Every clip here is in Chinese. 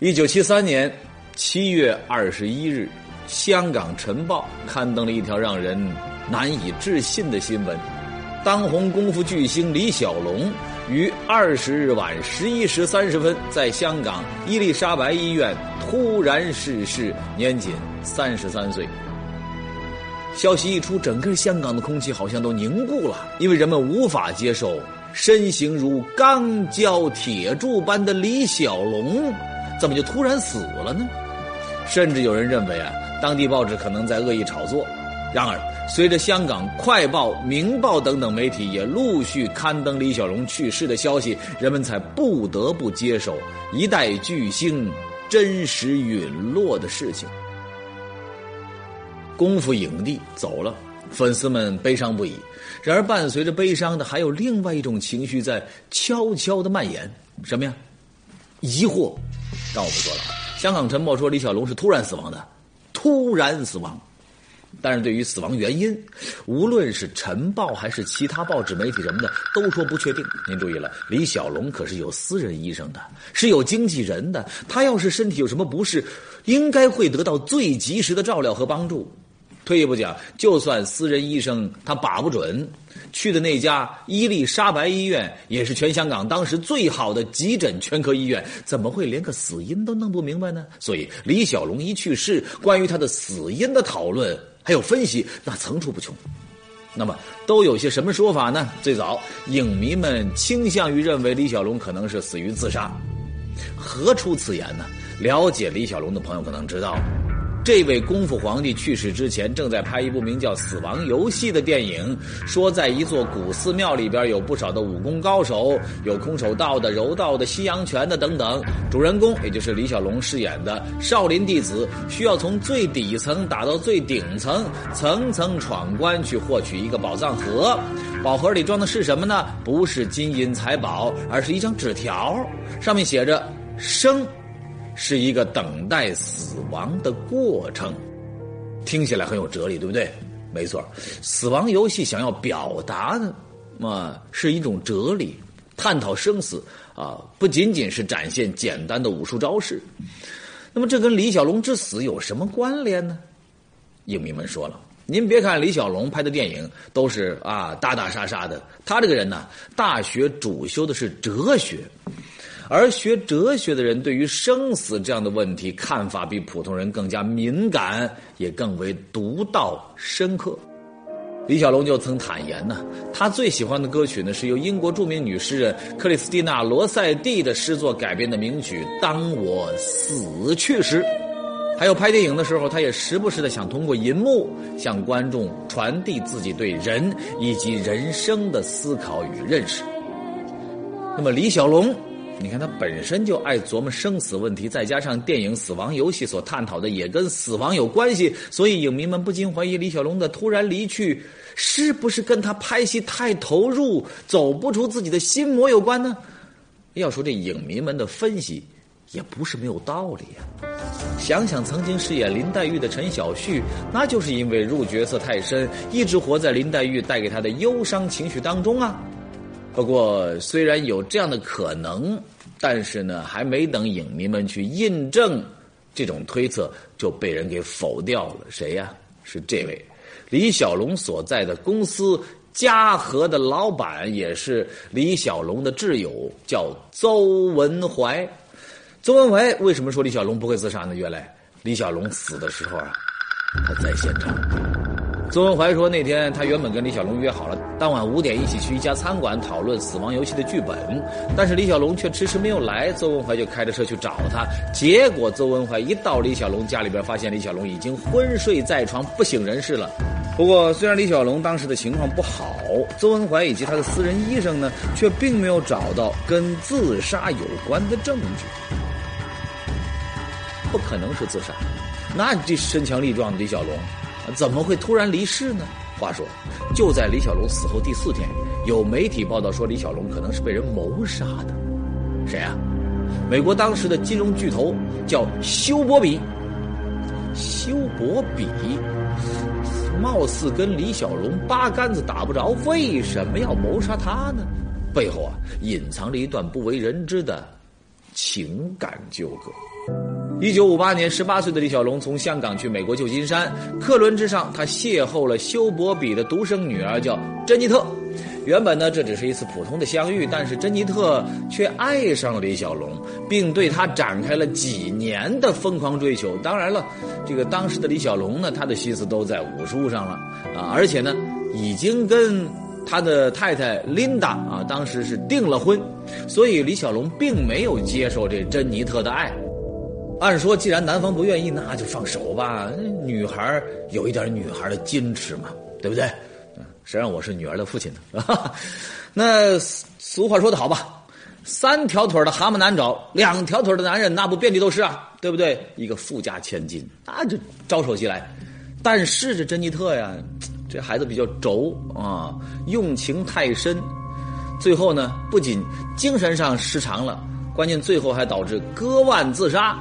一九七三年七月二十一日，香港《晨报》刊登了一条让人难以置信的新闻：当红功夫巨星李小龙于二十日晚十一时三十分在香港伊丽莎白医院突然逝世，年仅三十三岁。消息一出，整个香港的空气好像都凝固了，因为人们无法接受身形如钢胶铁柱般的李小龙。怎么就突然死了呢？甚至有人认为啊，当地报纸可能在恶意炒作。然而，随着香港《快报》《明报》等等媒体也陆续刊登李小龙去世的消息，人们才不得不接受一代巨星真实陨落的事情。功夫影帝走了，粉丝们悲伤不已。然而，伴随着悲伤的还有另外一种情绪在悄悄的蔓延，什么呀？疑惑。让我们说了。香港沉默说李小龙是突然死亡的，突然死亡。但是对于死亡原因，无论是晨报还是其他报纸媒体什么的，都说不确定。您注意了，李小龙可是有私人医生的，是有经纪人的。他要是身体有什么不适，应该会得到最及时的照料和帮助。退一步讲，就算私人医生他把不准，去的那家伊丽莎白医院也是全香港当时最好的急诊全科医院，怎么会连个死因都弄不明白呢？所以李小龙一去世，关于他的死因的讨论还有分析，那层出不穷。那么都有些什么说法呢？最早，影迷们倾向于认为李小龙可能是死于自杀。何出此言呢？了解李小龙的朋友可能知道。这位功夫皇帝去世之前，正在拍一部名叫《死亡游戏》的电影。说在一座古寺庙里边，有不少的武功高手，有空手道的、柔道的、西洋拳的等等。主人公也就是李小龙饰演的少林弟子，需要从最底层打到最顶层，层层闯关去获取一个宝藏盒。宝盒里装的是什么呢？不是金银财宝，而是一张纸条，上面写着“生”。是一个等待死亡的过程，听起来很有哲理，对不对？没错，死亡游戏想要表达的，嘛是一种哲理，探讨生死啊，不仅仅是展现简单的武术招式。那么，这跟李小龙之死有什么关联呢？影迷们说了，您别看李小龙拍的电影都是啊打打杀杀的，他这个人呢，大学主修的是哲学。而学哲学的人对于生死这样的问题看法比普通人更加敏感，也更为独到深刻。李小龙就曾坦言呢，他最喜欢的歌曲呢是由英国著名女诗人克里斯蒂娜·罗塞蒂的诗作改编的名曲《当我死去时》。还有拍电影的时候，他也时不时的想通过银幕向观众传递自己对人以及人生的思考与认识。那么，李小龙。你看他本身就爱琢磨生死问题，再加上电影《死亡游戏》所探讨的也跟死亡有关系，所以影迷们不禁怀疑李小龙的突然离去是不是跟他拍戏太投入、走不出自己的心魔有关呢？要说这影迷们的分析也不是没有道理呀。想想曾经饰演林黛玉的陈小旭，那就是因为入角色太深，一直活在林黛玉带给他的忧伤情绪当中啊。不过，虽然有这样的可能，但是呢，还没等影迷们去印证这种推测，就被人给否掉了。谁呀？是这位李小龙所在的公司嘉禾的老板，也是李小龙的挚友，叫邹文怀。邹文怀为什么说李小龙不会自杀呢？原来李小龙死的时候啊，他在现场。邹文怀说：“那天他原本跟李小龙约好了，当晚五点一起去一家餐馆讨论《死亡游戏》的剧本，但是李小龙却迟迟没有来。邹文怀就开着车去找他，结果邹文怀一到李小龙家里边，发现李小龙已经昏睡在床，不省人事了。不过，虽然李小龙当时的情况不好，邹文怀以及他的私人医生呢，却并没有找到跟自杀有关的证据。不可能是自杀，那这身强力壮的李小龙。”怎么会突然离世呢？话说，就在李小龙死后第四天，有媒体报道说李小龙可能是被人谋杀的。谁啊？美国当时的金融巨头叫休伯比。休伯比貌似跟李小龙八竿子打不着，为什么要谋杀他呢？背后啊，隐藏着一段不为人知的情感纠葛。一九五八年，十八岁的李小龙从香港去美国旧金山，客轮之上，他邂逅了休伯比的独生女儿，叫珍妮特。原本呢，这只是一次普通的相遇，但是珍妮特却爱上了李小龙，并对他展开了几年的疯狂追求。当然了，这个当时的李小龙呢，他的心思都在武术上了啊，而且呢，已经跟他的太太琳达啊，当时是订了婚，所以李小龙并没有接受这珍妮特的爱。按说，既然男方不愿意，那就放手吧。女孩有一点女孩的矜持嘛，对不对？谁让我是女儿的父亲呢？那俗话说的好吧，三条腿的蛤蟆难找，两条腿的男人那不遍地都是啊，对不对？一个富家千金，那就招手即来。但是这珍妮特呀，这孩子比较轴啊，用情太深，最后呢，不仅精神上失常了，关键最后还导致割腕自杀。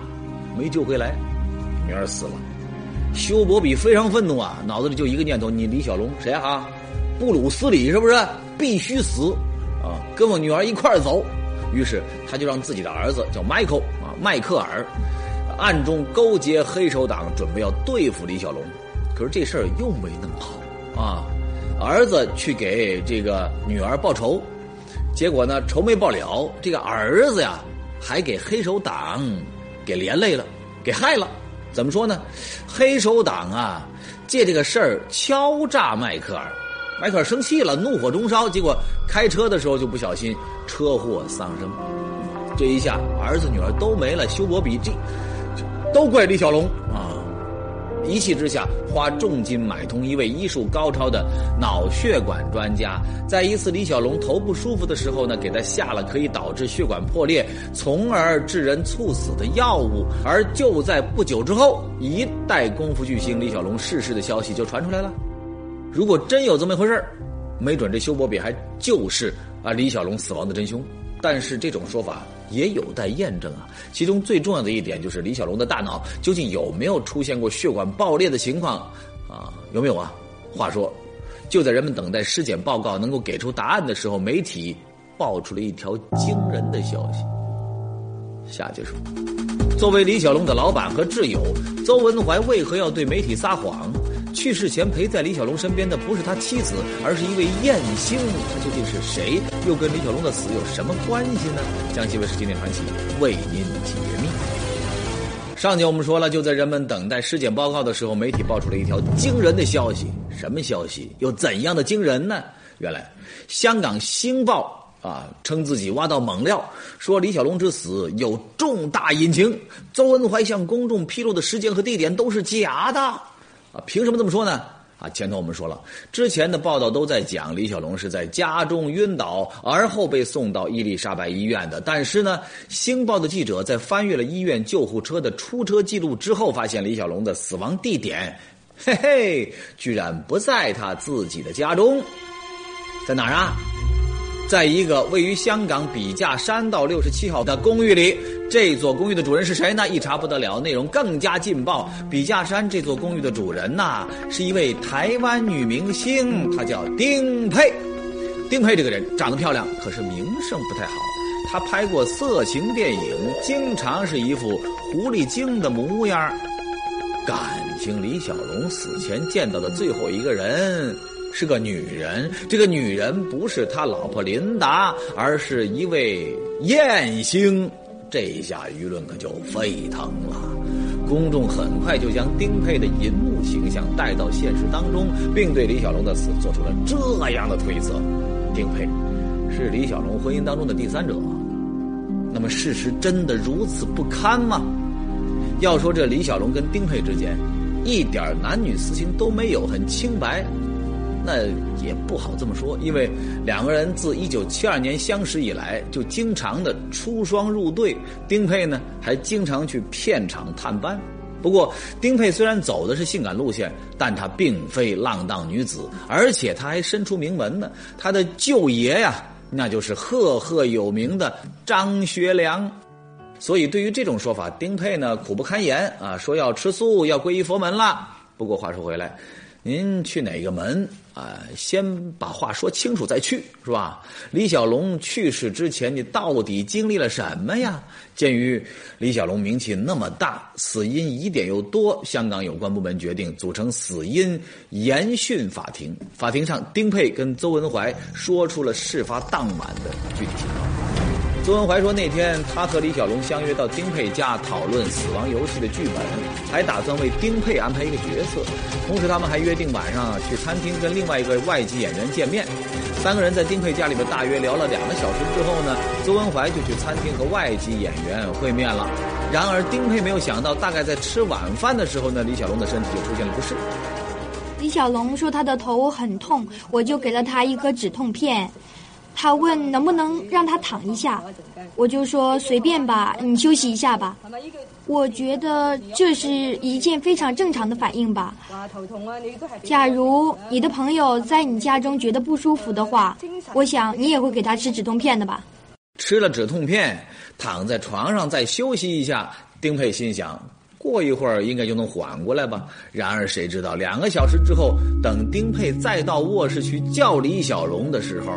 没救回来，女儿死了。休伯比非常愤怒啊，脑子里就一个念头：你李小龙谁啊？布鲁斯李是不是？必须死啊！跟我女儿一块儿走。于是他就让自己的儿子叫迈克啊，迈克尔，暗中勾结黑手党，准备要对付李小龙。可是这事儿又没弄好啊！儿子去给这个女儿报仇，结果呢，仇没报了，这个儿子呀，还给黑手党。给连累了，给害了，怎么说呢？黑手党啊，借这个事儿敲诈迈克尔，迈克尔生气了，怒火中烧，结果开车的时候就不小心车祸丧生。这一下儿子女儿都没了，修伯比这都怪李小龙啊！一气之下，花重金买通一位医术高超的脑血管专家，在一次李小龙头不舒服的时候呢，给他下了可以导致血管破裂，从而致人猝死的药物。而就在不久之后，一代功夫巨星李小龙逝世的消息就传出来了。如果真有这么一回事没准这修伯比还就是啊李小龙死亡的真凶。但是这种说法。也有待验证啊。其中最重要的一点就是李小龙的大脑究竟有没有出现过血管爆裂的情况啊？有没有啊？话说，就在人们等待尸检报告能够给出答案的时候，媒体爆出了一条惊人的消息。下节说，作为李小龙的老板和挚友，邹文怀为何要对媒体撒谎？去世前陪在李小龙身边的不是他妻子，而是一位艳星。他究竟是谁？又跟李小龙的死有什么关系呢？江西卫视《经典传奇》为您解密。上节我们说了，就在人们等待尸检报告的时候，媒体爆出了一条惊人的消息。什么消息？又怎样的惊人呢？原来，香港《星报》啊称自己挖到猛料，说李小龙之死有重大隐情。邹文怀向公众披露的时间和地点都是假的。啊凭什么这么说呢？啊，前头我们说了，之前的报道都在讲李小龙是在家中晕倒，而后被送到伊丽莎白医院的。但是呢，《星报》的记者在翻阅了医院救护车的出车记录之后，发现李小龙的死亡地点，嘿嘿，居然不在他自己的家中，在哪儿啊？在一个位于香港笔架山道六十七号的公寓里，这座公寓的主人是谁呢？一查不得了，内容更加劲爆。笔架山这座公寓的主人呐，是一位台湾女明星，她叫丁佩。丁佩这个人长得漂亮，可是名声不太好。她拍过色情电影，经常是一副狐狸精的模样。感情李小龙死前见到的最后一个人。是个女人，这个女人不是他老婆琳达，而是一位艳星。这一下舆论可就沸腾了，公众很快就将丁佩的银幕形象带到现实当中，并对李小龙的死做出了这样的推测：丁佩是李小龙婚姻当中的第三者。那么事实真的如此不堪吗？要说这李小龙跟丁佩之间一点男女私情都没有，很清白。那也不好这么说，因为两个人自一九七二年相识以来，就经常的出双入对。丁佩呢，还经常去片场探班。不过，丁佩虽然走的是性感路线，但她并非浪荡女子，而且她还身出名门呢。她的舅爷呀，那就是赫赫有名的张学良。所以，对于这种说法，丁佩呢苦不堪言啊，说要吃素，要皈依佛门了。不过话说回来。您去哪个门啊？先把话说清楚再去，是吧？李小龙去世之前，你到底经历了什么呀？鉴于李小龙名气那么大，死因疑点又多，香港有关部门决定组成死因研讯法庭。法庭上，丁佩跟邹文怀说出了事发当晚的具体情况。邹文怀说，那天他和李小龙相约到丁佩家讨论《死亡游戏》的剧本，还打算为丁佩安排一个角色。同时，他们还约定晚上去餐厅跟另外一个外籍演员见面。三个人在丁佩家里边大约聊了两个小时之后呢，邹文怀就去餐厅和外籍演员会面了。然而，丁佩没有想到，大概在吃晚饭的时候呢，李小龙的身体就出现了不适。李小龙说他的头很痛，我就给了他一颗止痛片。他问能不能让他躺一下，我就说随便吧，你休息一下吧。我觉得这是一件非常正常的反应吧。假如你的朋友在你家中觉得不舒服的话，我想你也会给他吃止痛片的吧。吃了止痛片，躺在床上再休息一下，丁佩心想，过一会儿应该就能缓过来吧。然而谁知道两个小时之后，等丁佩再到卧室去叫李小龙的时候。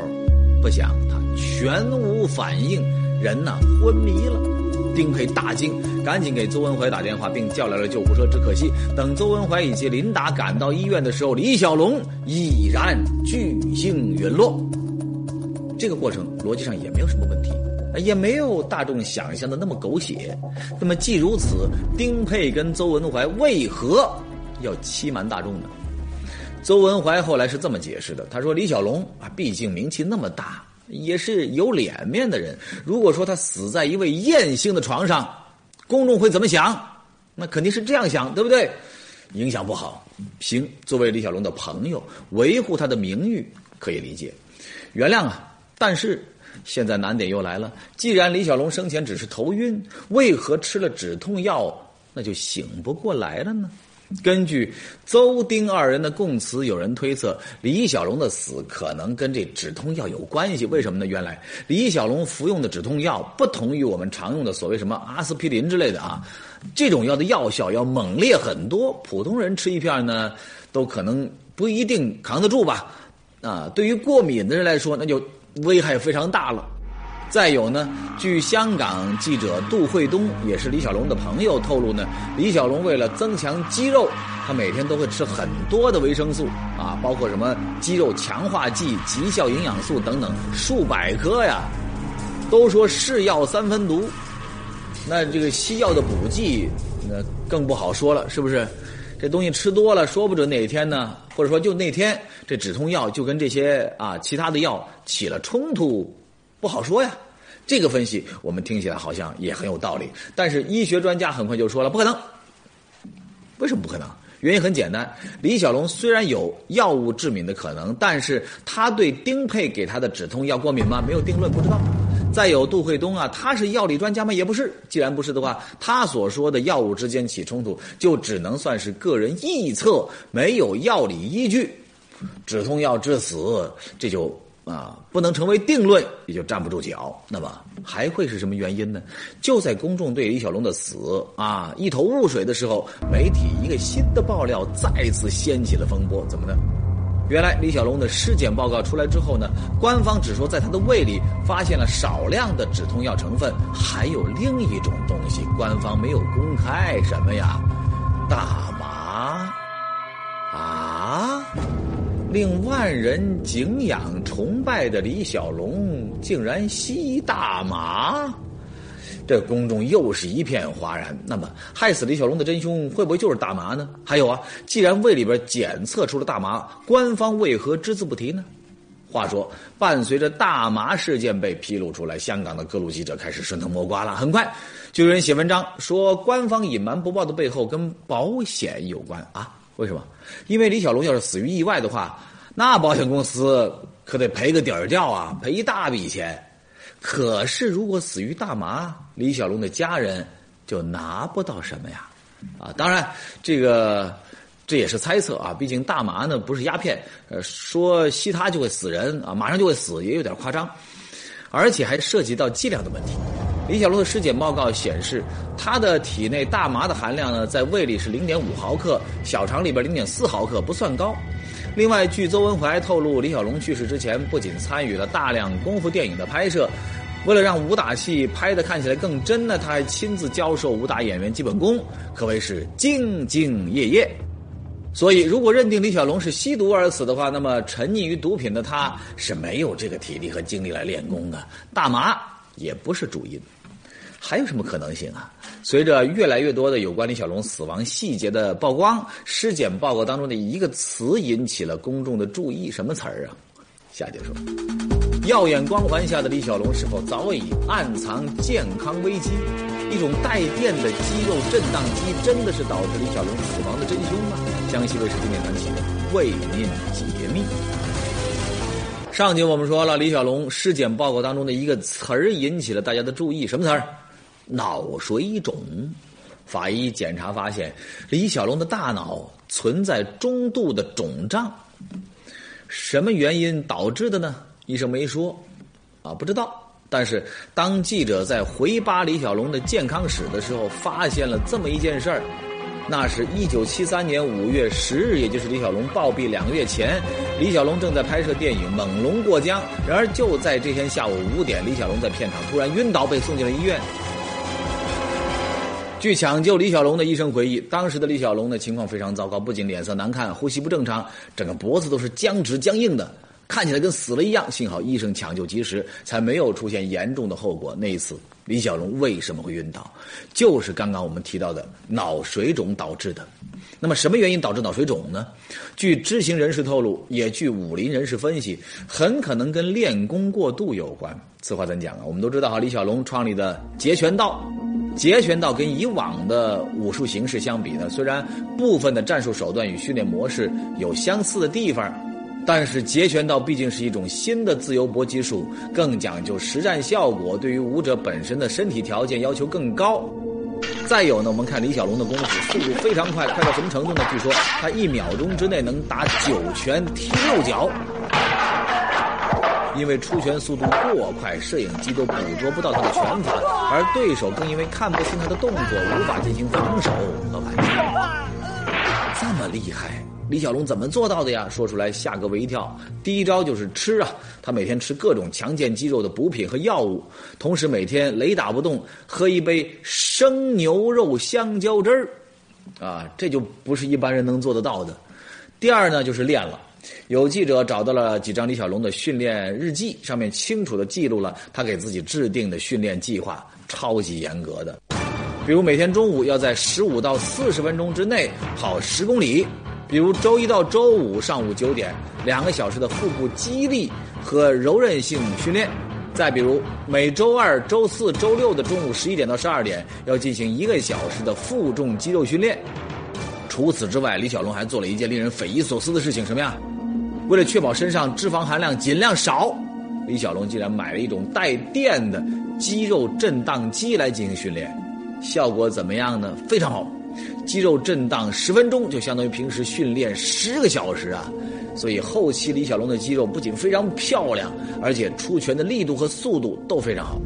不想他全无反应，人呢昏迷了。丁佩大惊，赶紧给邹文怀打电话，并叫来了救护车。只可惜，等邹文怀以及琳达赶到医院的时候，李小龙已然巨星陨落。这个过程逻辑上也没有什么问题，也没有大众想象的那么狗血。那么既如此，丁佩跟邹文怀为何要欺瞒大众呢？邹文怀后来是这么解释的：“他说李小龙啊，毕竟名气那么大，也是有脸面的人。如果说他死在一位艳星的床上，公众会怎么想？那肯定是这样想，对不对？影响不好。行，作为李小龙的朋友，维护他的名誉可以理解，原谅啊。但是现在难点又来了：既然李小龙生前只是头晕，为何吃了止痛药那就醒不过来了呢？”根据邹丁二人的供词，有人推测李小龙的死可能跟这止痛药有关系。为什么呢？原来李小龙服用的止痛药不同于我们常用的所谓什么阿司匹林之类的啊，这种药的药效要猛烈很多，普通人吃一片呢，都可能不一定扛得住吧。啊，对于过敏的人来说，那就危害非常大了。再有呢，据香港记者杜慧东，也是李小龙的朋友透露呢，李小龙为了增强肌肉，他每天都会吃很多的维生素啊，包括什么肌肉强化剂、极效营养素等等，数百颗呀。都说是药三分毒，那这个西药的补剂那更不好说了，是不是？这东西吃多了，说不准哪天呢，或者说就那天这止痛药就跟这些啊其他的药起了冲突。不好说呀，这个分析我们听起来好像也很有道理，但是医学专家很快就说了不可能。为什么不可能？原因很简单，李小龙虽然有药物致敏的可能，但是他对丁佩给他的止痛药过敏吗？没有定论，不知道。再有杜慧东啊，他是药理专家吗？也不是。既然不是的话，他所说的药物之间起冲突，就只能算是个人臆测，没有药理依据。止痛药致死，这就。啊，不能成为定论，也就站不住脚。那么还会是什么原因呢？就在公众对李小龙的死啊一头雾水的时候，媒体一个新的爆料再次掀起了风波。怎么呢？原来李小龙的尸检报告出来之后呢，官方只说在他的胃里发现了少量的止痛药成分，还有另一种东西，官方没有公开什么呀？大令万人敬仰崇拜的李小龙竟然吸大麻，这公众又是一片哗然。那么，害死李小龙的真凶会不会就是大麻呢？还有啊，既然胃里边检测出了大麻，官方为何只字不提呢？话说，伴随着大麻事件被披露出来，香港的各路记者开始顺藤摸瓜了。很快，就有人写文章说，官方隐瞒不报的背后跟保险有关啊。为什么？因为李小龙要是死于意外的话，那保险公司可得赔个底儿掉啊，赔一大笔钱。可是如果死于大麻，李小龙的家人就拿不到什么呀？啊，当然这个这也是猜测啊，毕竟大麻呢不是鸦片，呃，说吸它就会死人啊，马上就会死也有点夸张，而且还涉及到剂量的问题。李小龙的尸检报告显示，他的体内大麻的含量呢，在胃里是零点五毫克，小肠里边零点四毫克，不算高。另外，据邹文怀透露，李小龙去世之前不仅参与了大量功夫电影的拍摄，为了让武打戏拍得看起来更真呢，他还亲自教授武打演员基本功，可谓是兢兢业业。所以，如果认定李小龙是吸毒而死的话，那么沉溺于毒品的他是没有这个体力和精力来练功的，大麻也不是主因。还有什么可能性啊？随着越来越多的有关李小龙死亡细节的曝光，尸检报告当中的一个词引起了公众的注意，什么词儿啊？下节说。耀眼光环下的李小龙是否早已暗藏健康危机？一种带电的肌肉震荡机真的是导致李小龙死亡的真凶吗？江西卫视经典传奇为您解密。上集我们说了，李小龙尸检报告当中的一个词儿引起了大家的注意，什么词儿？脑水肿，法医检查发现，李小龙的大脑存在中度的肿胀。什么原因导致的呢？医生没说，啊，不知道。但是当记者在回扒李小龙的健康史的时候，发现了这么一件事儿。那是一九七三年五月十日，也就是李小龙暴毙两个月前，李小龙正在拍摄电影《猛龙过江》。然而就在这天下午五点，李小龙在片场突然晕倒，被送进了医院。据抢救李小龙的医生回忆，当时的李小龙的情况非常糟糕，不仅脸色难看，呼吸不正常，整个脖子都是僵直僵硬的，看起来跟死了一样。幸好医生抢救及时，才没有出现严重的后果。那一次，李小龙为什么会晕倒？就是刚刚我们提到的脑水肿导致的。那么，什么原因导致脑水肿呢？据知情人士透露，也据武林人士分析，很可能跟练功过度有关。此话怎讲啊？我们都知道哈，李小龙创立的截拳道。截拳道跟以往的武术形式相比呢，虽然部分的战术手段与训练模式有相似的地方，但是截拳道毕竟是一种新的自由搏击术，更讲究实战效果，对于武者本身的身体条件要求更高。再有呢，我们看李小龙的功夫速度非常快，快到什么程度呢？据说他一秒钟之内能打九拳踢六脚。因为出拳速度过快，摄影机都捕捉不到他的拳法，而对手更因为看不清他的动作，无法进行防守和反击。这么厉害，李小龙怎么做到的呀？说出来吓各位一跳。第一招就是吃啊，他每天吃各种强健肌肉的补品和药物，同时每天雷打不动喝一杯生牛肉香蕉汁儿，啊，这就不是一般人能做得到的。第二呢，就是练了。有记者找到了几张李小龙的训练日记，上面清楚的记录了他给自己制定的训练计划，超级严格的。比如每天中午要在十五到四十分钟之内跑十公里；比如周一到周五上午九点两个小时的腹部肌力和柔韧性训练；再比如每周二、周四周六的中午十一点到十二点要进行一个小时的负重肌肉训练。除此之外，李小龙还做了一件令人匪夷所思的事情，什么呀？为了确保身上脂肪含量尽量少，李小龙竟然买了一种带电的肌肉震荡机来进行训练，效果怎么样呢？非常好，肌肉震荡十分钟就相当于平时训练十个小时啊！所以后期李小龙的肌肉不仅非常漂亮，而且出拳的力度和速度都非常好。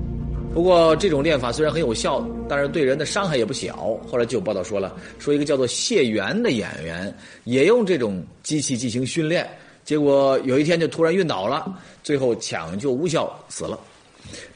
不过这种练法虽然很有效，但是对人的伤害也不小。后来就有报道说了，说一个叫做谢元的演员也用这种机器进行训练。结果有一天就突然晕倒了，最后抢救无效死了。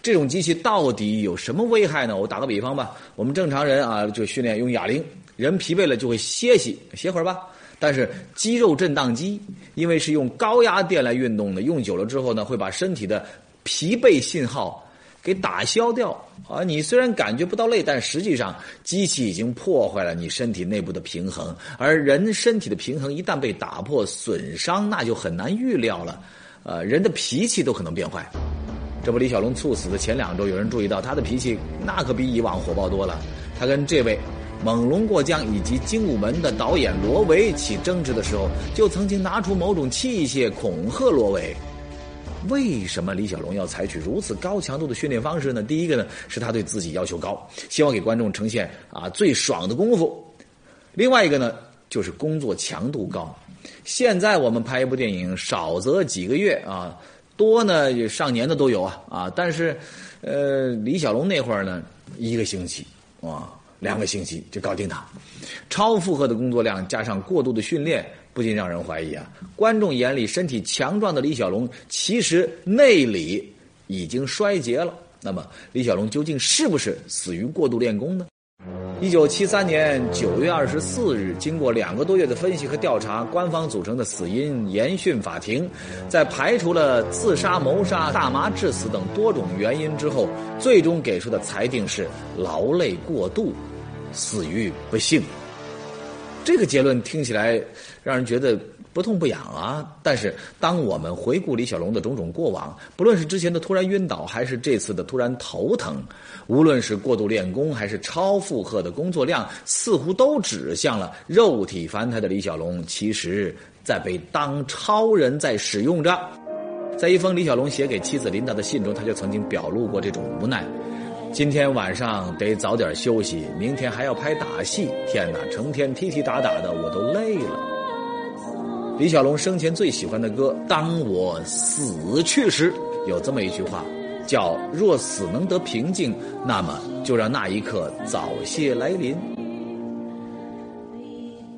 这种机器到底有什么危害呢？我打个比方吧，我们正常人啊就训练用哑铃，人疲惫了就会歇息歇会儿吧。但是肌肉震荡机因为是用高压电来运动的，用久了之后呢，会把身体的疲惫信号。给打消掉啊！你虽然感觉不到累，但实际上机器已经破坏了你身体内部的平衡。而人身体的平衡一旦被打破、损伤，那就很难预料了。呃，人的脾气都可能变坏。这不，李小龙猝死的前两周，有人注意到他的脾气那可比以往火爆多了。他跟这位《猛龙过江》以及《精武门》的导演罗维起争执的时候，就曾经拿出某种器械恐吓罗维。为什么李小龙要采取如此高强度的训练方式呢？第一个呢，是他对自己要求高，希望给观众呈现啊最爽的功夫；另外一个呢，就是工作强度高。现在我们拍一部电影，少则几个月啊，多呢上年的都有啊啊！但是，呃，李小龙那会儿呢，一个星期啊，两个星期就搞定他，超负荷的工作量加上过度的训练，不禁让人怀疑啊，观众眼里身体强壮的李小龙，其实内里已经衰竭了。那么，李小龙究竟是不是死于过度练功呢？一九七三年九月二十四日，经过两个多月的分析和调查，官方组成的死因研讯法庭，在排除了自杀、谋杀、大麻致死等多种原因之后，最终给出的裁定是劳累过度，死于不幸。这个结论听起来让人觉得。不痛不痒啊！但是，当我们回顾李小龙的种种过往，不论是之前的突然晕倒，还是这次的突然头疼，无论是过度练功，还是超负荷的工作量，似乎都指向了肉体凡胎的李小龙，其实在被当超人在使用着。在一封李小龙写给妻子琳达的信中，他就曾经表露过这种无奈：今天晚上得早点休息，明天还要拍打戏。天哪，成天踢踢打打的，我都累了。李小龙生前最喜欢的歌《当我死去时》有这么一句话，叫“若死能得平静，那么就让那一刻早些来临。”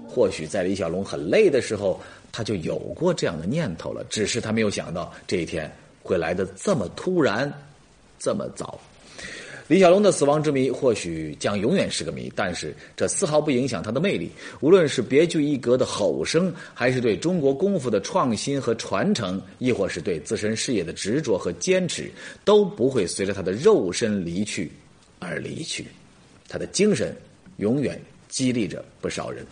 或许在李小龙很累的时候，他就有过这样的念头了，只是他没有想到这一天会来的这么突然，这么早。李小龙的死亡之谜或许将永远是个谜，但是这丝毫不影响他的魅力。无论是别具一格的吼声，还是对中国功夫的创新和传承，亦或是对自身事业的执着和坚持，都不会随着他的肉身离去而离去。他的精神永远激励着不少人。